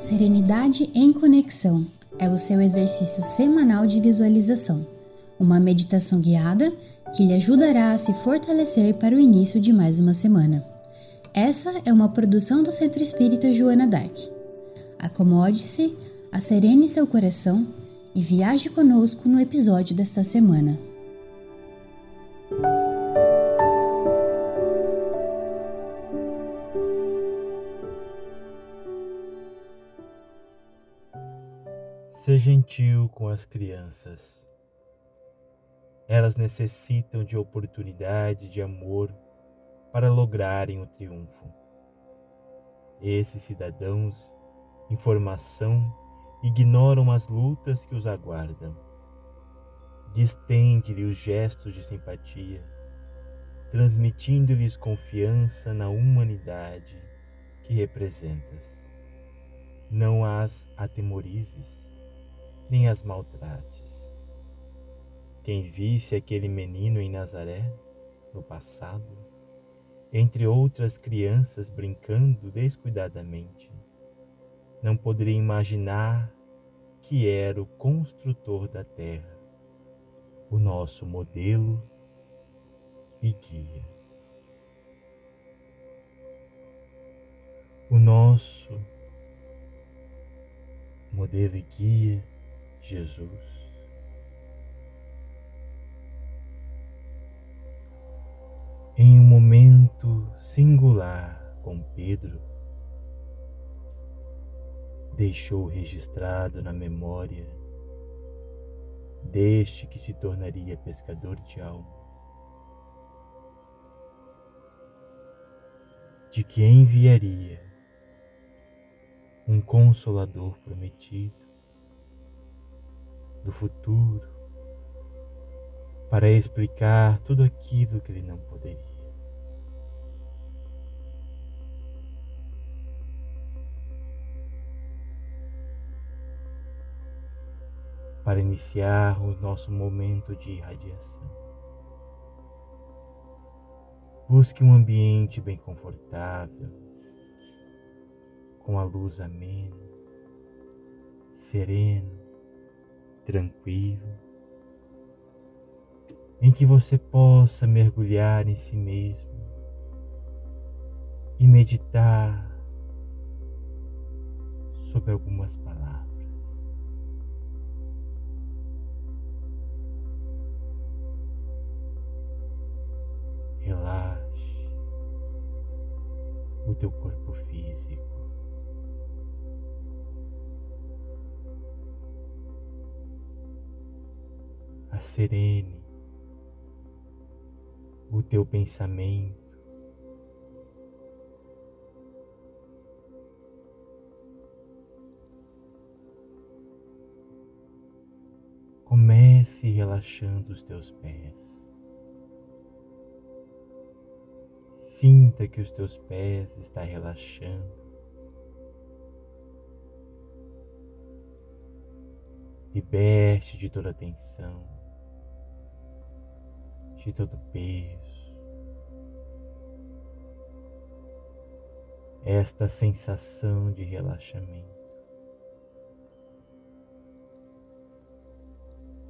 Serenidade em Conexão é o seu exercício semanal de visualização, uma meditação guiada que lhe ajudará a se fortalecer para o início de mais uma semana. Essa é uma produção do Centro Espírita Joana Dark. Acomode-se, acerene seu coração e viaje conosco no episódio desta semana. Ser gentil com as crianças. Elas necessitam de oportunidade de amor para lograrem o triunfo. Esses cidadãos, em formação, ignoram as lutas que os aguardam. Distende-lhe os gestos de simpatia, transmitindo-lhes confiança na humanidade que representas. Não as atemorizes nem as maltrates. Quem visse aquele menino em Nazaré, no passado, entre outras crianças brincando descuidadamente, não poderia imaginar que era o construtor da terra, o nosso modelo e guia. O nosso modelo e guia Jesus. Em um momento singular com Pedro, deixou registrado na memória deste que se tornaria pescador de almas, de que enviaria um consolador prometido, do futuro para explicar tudo aquilo que ele não poderia. Para iniciar o nosso momento de irradiação. Busque um ambiente bem confortável, com a luz amena, sereno, tranquilo, em que você possa mergulhar em si mesmo e meditar sobre algumas palavras. O teu corpo físico. serene o teu pensamento. Comece relaxando os teus pés. Sinta que os teus pés estão relaxando. Liberte de toda a tensão de todo peso. Esta sensação de relaxamento.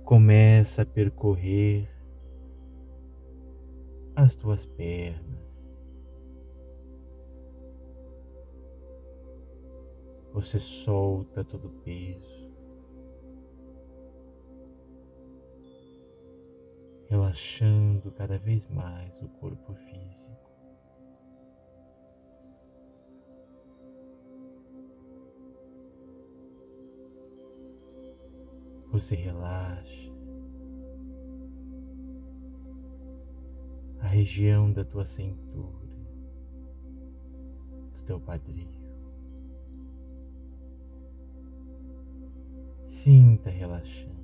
Começa a percorrer as tuas pernas. Você solta todo o peso. relaxando cada vez mais o corpo físico. Você relaxa a região da tua cintura, do teu quadril. Sinta relaxando.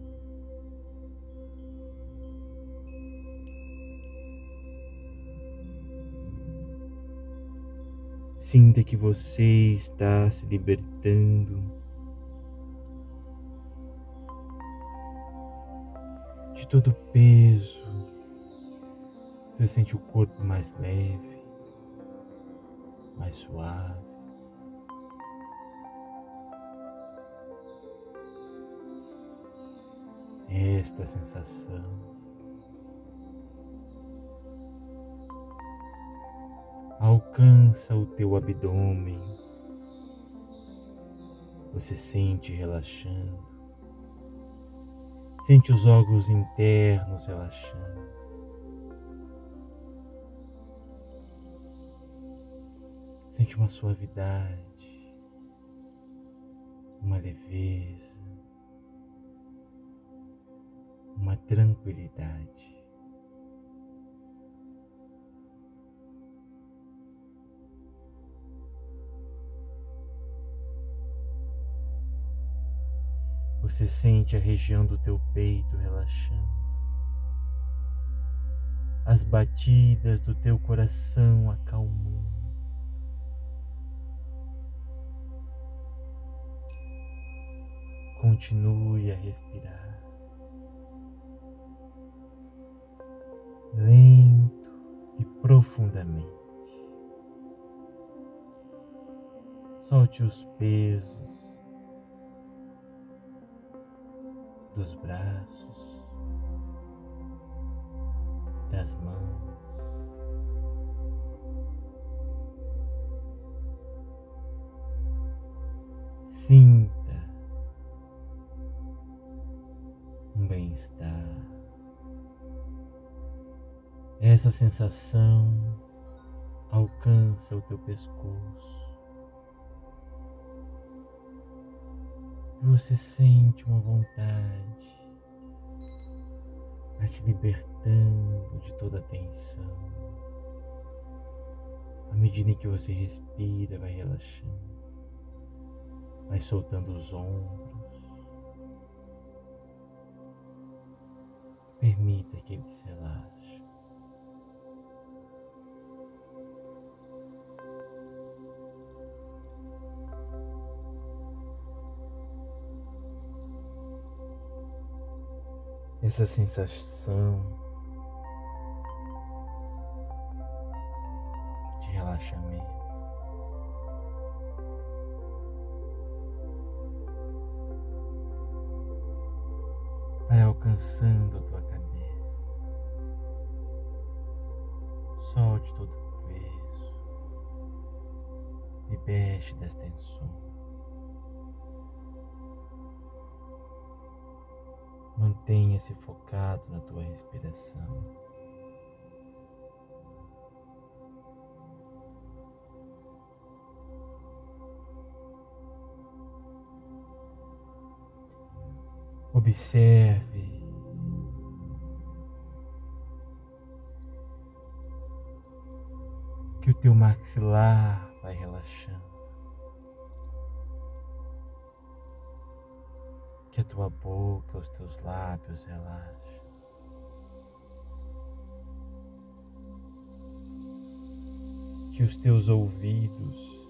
Sinta que você está se libertando de todo o peso. Você sente o corpo mais leve, mais suave. Esta sensação. Alcança o teu abdômen, você sente relaxando, sente os órgãos internos relaxando. Sente uma suavidade, uma leveza, uma tranquilidade. Você sente a região do teu peito relaxando, as batidas do teu coração acalmando. Continue a respirar, lento e profundamente. Solte os pesos dos braços, das mãos. Sinta um bem-estar. Essa sensação alcança o teu pescoço. você sente uma vontade a te libertando de toda a tensão. À medida que você respira, vai relaxando, vai soltando os ombros. Permita que ele se essa sensação de relaxamento. Vai alcançando a tua cabeça. Solte todo o peso. Liberte das tensões. Mantenha-se focado na tua respiração. Observe que o teu maxilar vai relaxando. A tua boca, os teus lábios relaxem. Que os teus ouvidos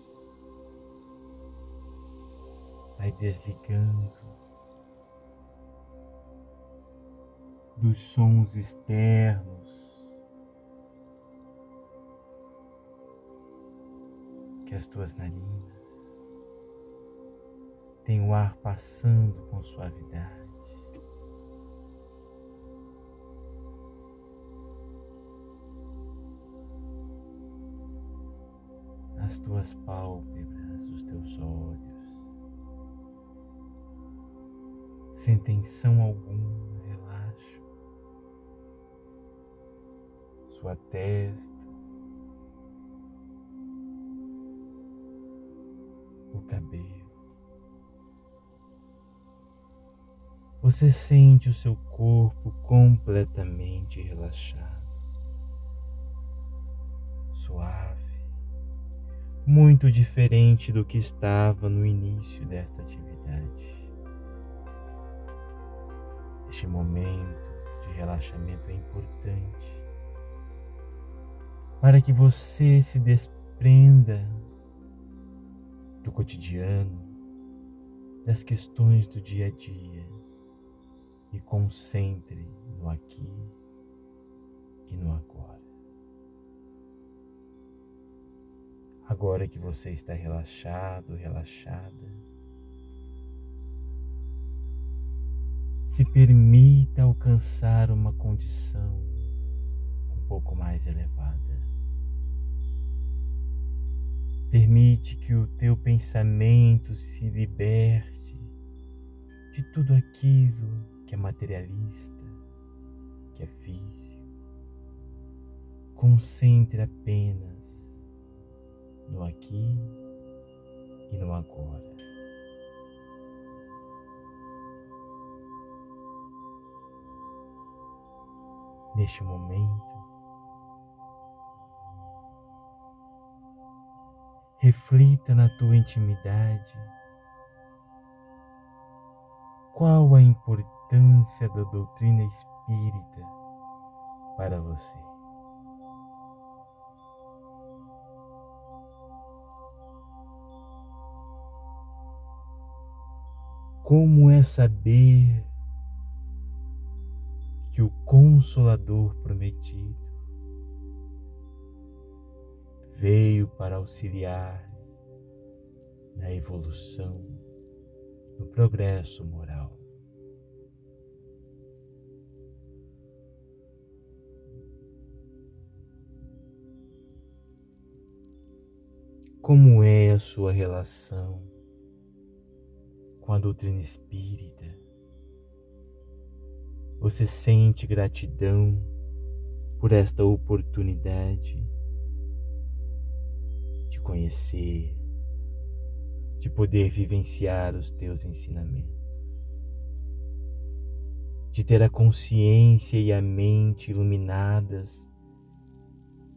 vai desligando dos sons externos que as tuas narinas tem o ar passando com suavidade. As tuas pálpebras, os teus olhos, sem tensão alguma, relaxam. Sua testa, o cabelo. Você sente o seu corpo completamente relaxado, suave, muito diferente do que estava no início desta atividade. Este momento de relaxamento é importante para que você se desprenda do cotidiano, das questões do dia a dia e concentre no aqui e no agora. Agora que você está relaxado, relaxada, se permita alcançar uma condição um pouco mais elevada. Permite que o teu pensamento se liberte de tudo aquilo que é materialista, que é físico. Concentre apenas no aqui e no agora. Neste momento, reflita na tua intimidade qual a importância da doutrina espírita para você. Como é saber que o Consolador prometido veio para auxiliar na evolução, progresso moral. Como é a sua relação com a doutrina espírita? Você sente gratidão por esta oportunidade de conhecer, de poder vivenciar os teus ensinamentos, de ter a consciência e a mente iluminadas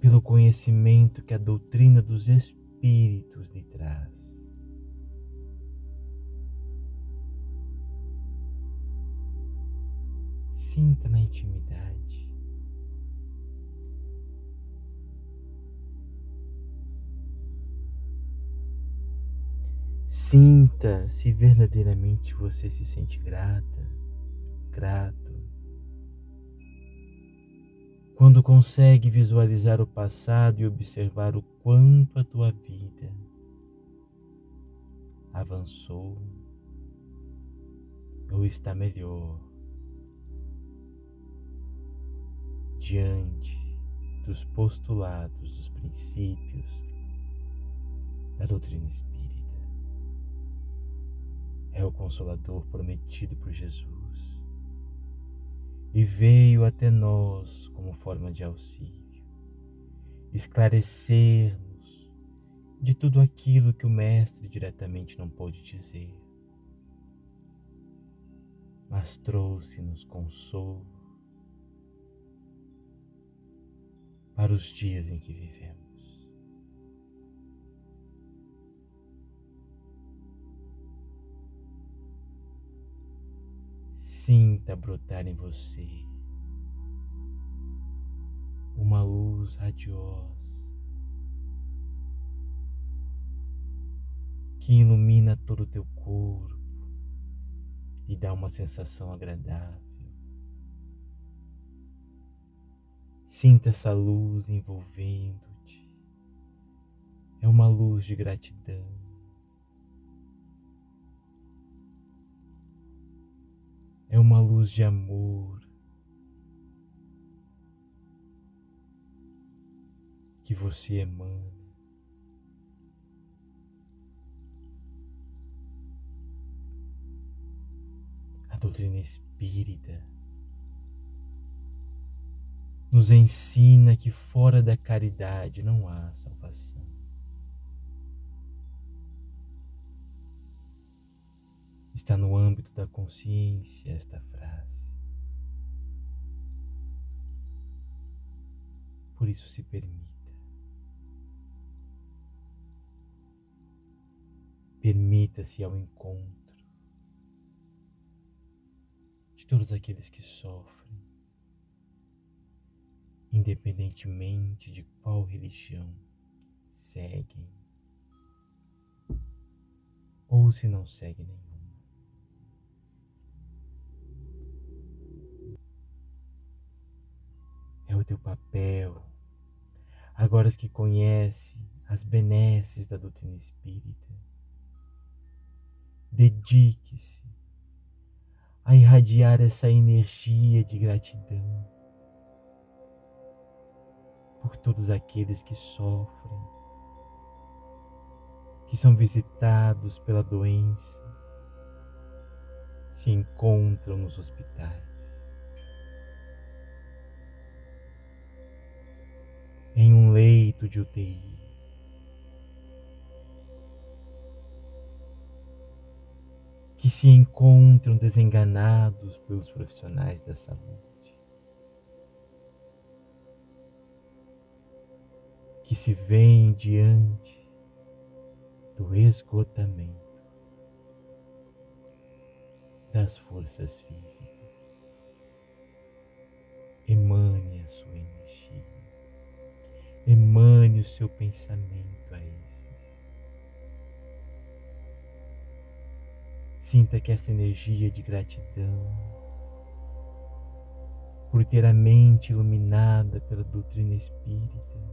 pelo conhecimento que a doutrina dos Espíritos lhe traz. Sinta na intimidade. Sinta se verdadeiramente você se sente grata, grato. Quando consegue visualizar o passado e observar o quanto a tua vida avançou ou está melhor diante dos postulados, dos princípios da doutrina espírita. É o Consolador prometido por Jesus e veio até nós como forma de auxílio, esclarecer-nos de tudo aquilo que o Mestre diretamente não pôde dizer, mas trouxe-nos consolo para os dias em que vivemos. Sinta brotar em você uma luz radiosa que ilumina todo o teu corpo e dá uma sensação agradável. Sinta essa luz envolvendo-te. É uma luz de gratidão. É uma luz de amor que você emana. A doutrina espírita nos ensina que fora da caridade não há salvação. Está no âmbito da consciência esta frase. Por isso se permita. Permita-se ao encontro de todos aqueles que sofrem independentemente de qual religião seguem ou se não seguem nenhuma. Teu papel, agora que conhece as benesses da doutrina espírita. Dedique-se a irradiar essa energia de gratidão por todos aqueles que sofrem, que são visitados pela doença, se encontram nos hospitais. Em um leito de UTI. Que se encontram desenganados pelos profissionais da saúde. que se vêem diante do esgotamento das forças físicas. Emane a sua energia, emane o seu pensamento a esses. Sinta que essa energia de gratidão, por ter a mente iluminada pela doutrina espírita,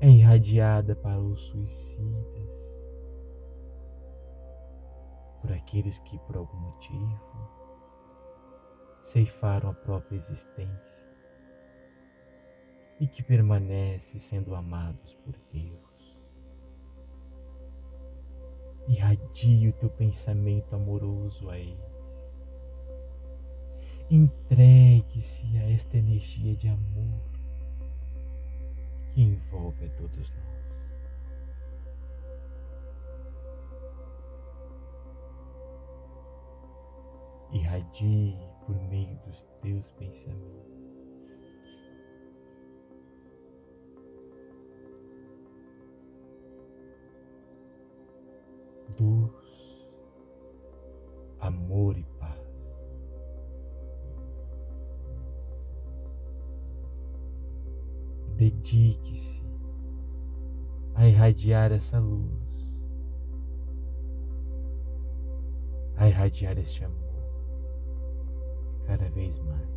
é irradiada para os suicidas, por aqueles que, por algum motivo, ceifaram a própria existência e que permanecem sendo amados por Deus. Irradie o teu pensamento amoroso a eles. Entregue-se a esta energia de amor que envolve a todos nós. Irradie por meio dos teus pensamentos. Amor e paz. Dedique-se a irradiar essa luz, a irradiar este amor cada vez mais.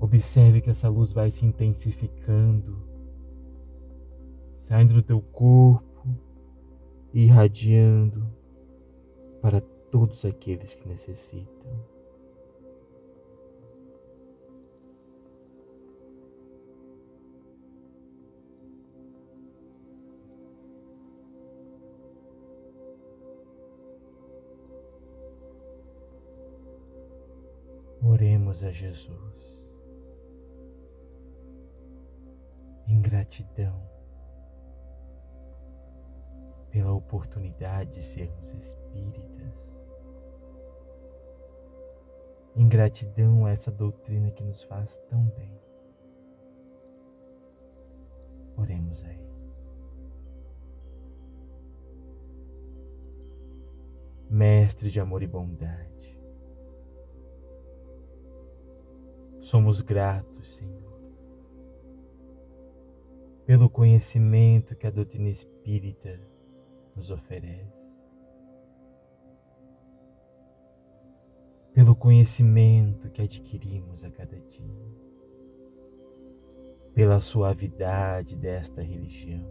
Observe que essa luz vai se intensificando, saindo do teu corpo irradiando para todos aqueles que necessitam. Oremos a Jesus em gratidão pela oportunidade de sermos espíritas, em gratidão a essa doutrina que nos faz tão bem. Oremos aí. Mestre de amor e bondade, Somos gratos, Senhor, pelo conhecimento que a doutrina espírita nos oferece, pelo conhecimento que adquirimos a cada dia, pela suavidade desta religião,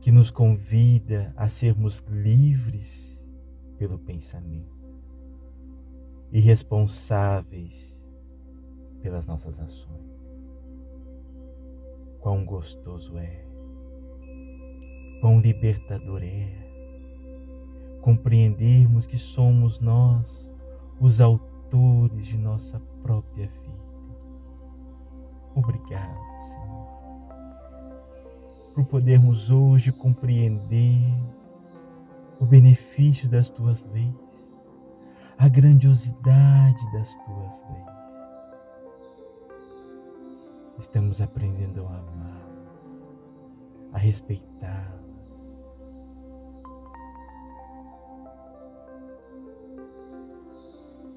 que nos convida a sermos livres pelo pensamento. E responsáveis pelas nossas ações. Quão gostoso é, quão libertador é compreendermos que somos nós os autores de nossa própria vida. Obrigado, Senhor, por podermos hoje compreender o benefício das tuas leis, a grandiosidade das tuas leis estamos aprendendo a amar, a respeitá-las.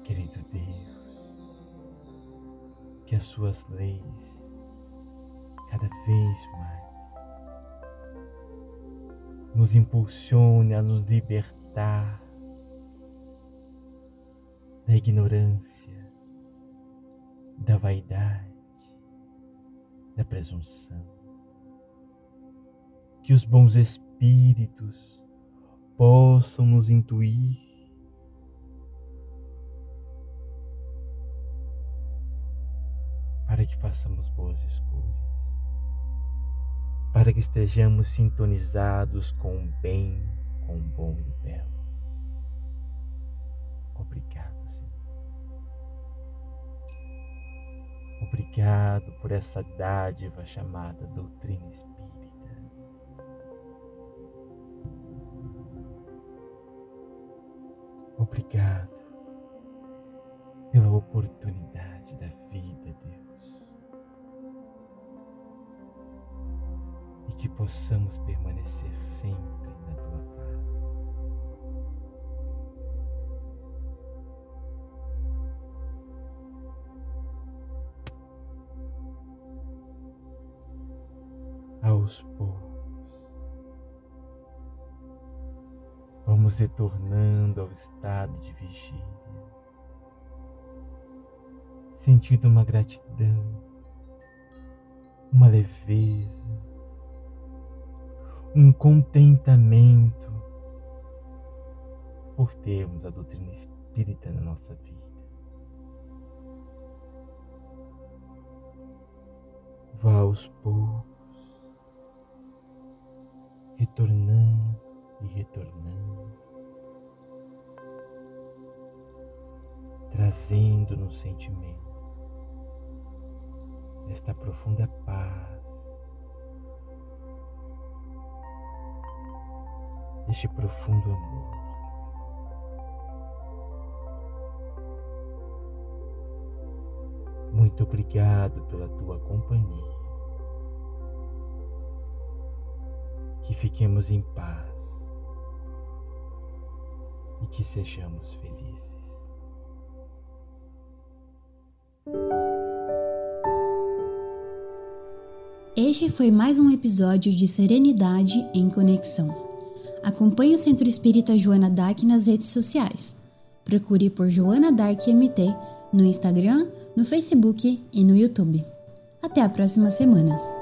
Querido Deus, que as suas leis cada vez mais nos impulsione a nos libertar da ignorância, da vaidade, da presunção. Que os bons espíritos possam nos intuir que façamos boas escolhas, para que estejamos sintonizados com o bem, com o bom e o belo. Obrigado, Senhor. Obrigado por essa dádiva chamada doutrina espírita. Obrigado pela oportunidade da vida, Deus. E que possamos permanecer sempre na tua paz. Aos poucos, vamos retornando ao estado de vigília sentindo uma gratidão, uma leveza, um contentamento por termos a doutrina espírita na nossa vida. Vá aos poucos, retornando e retornando, trazendo no sentimento esta profunda paz, este profundo amor. Muito obrigado pela tua companhia. Que fiquemos em paz e que sejamos felizes. Este foi mais um episódio de Serenidade em Conexão. Acompanhe o Centro Espírita Joana Dark nas redes sociais. Procure por Joana Dark MT no Instagram, no Facebook e no YouTube. Até a próxima semana!